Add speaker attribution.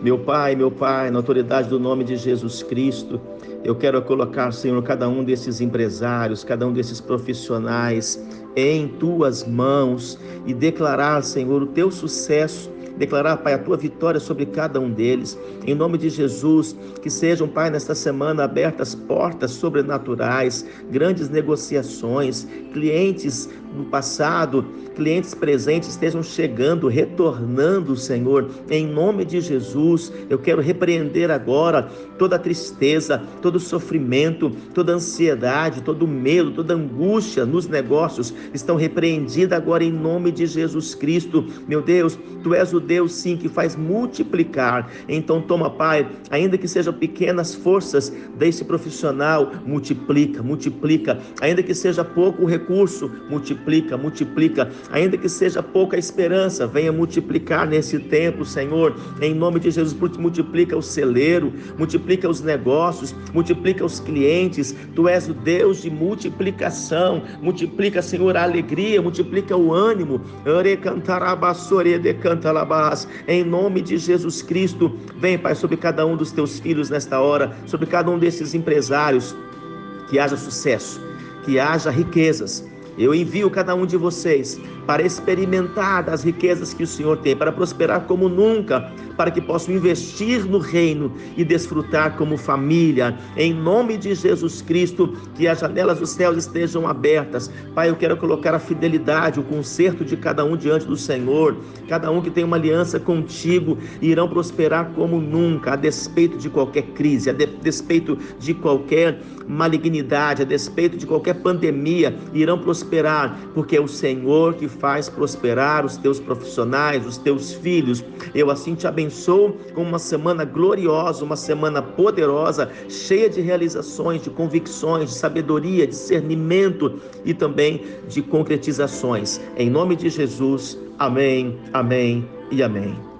Speaker 1: Meu Pai, meu Pai, na autoridade do nome de Jesus Cristo, eu quero colocar, Senhor, cada um desses empresários, cada um desses profissionais em tuas mãos e declarar, Senhor, o teu sucesso declarar, Pai, a tua vitória sobre cada um deles. Em nome de Jesus, que sejam, Pai, nesta semana abertas portas sobrenaturais, grandes negociações, clientes no passado, clientes presentes estejam chegando, retornando, Senhor, em nome de Jesus. Eu quero repreender agora toda tristeza, todo sofrimento, toda ansiedade, todo medo, toda angústia nos negócios estão repreendidas agora em nome de Jesus Cristo. Meu Deus, tu és o Deus sim que faz multiplicar. Então toma, Pai, ainda que sejam pequenas forças desse profissional, multiplica, multiplica. Ainda que seja pouco o recurso, multiplica, multiplica. Ainda que seja pouca esperança, venha multiplicar nesse tempo, Senhor. Em nome de Jesus, multiplica o celeiro, multiplica os negócios, multiplica os clientes. Tu és o Deus de multiplicação. Multiplica, Senhor, a alegria, multiplica o ânimo. Em nome de Jesus Cristo. Vem, Pai, sobre cada um dos teus filhos nesta hora, sobre cada um desses empresários, que haja sucesso, que haja riquezas. Eu envio cada um de vocês para experimentar das riquezas que o Senhor tem, para prosperar como nunca, para que possam investir no reino e desfrutar como família. Em nome de Jesus Cristo, que as janelas dos céus estejam abertas. Pai, eu quero colocar a fidelidade, o conserto de cada um diante do Senhor. Cada um que tem uma aliança contigo irão prosperar como nunca, a despeito de qualquer crise, a despeito de qualquer malignidade, a despeito de qualquer pandemia, irão prosperar, porque é o Senhor que faz prosperar os teus profissionais, os teus filhos. Eu assim te abençoo com uma semana gloriosa, uma semana poderosa, cheia de realizações, de convicções, de sabedoria, discernimento e também de concretizações. Em nome de Jesus, amém, amém e amém.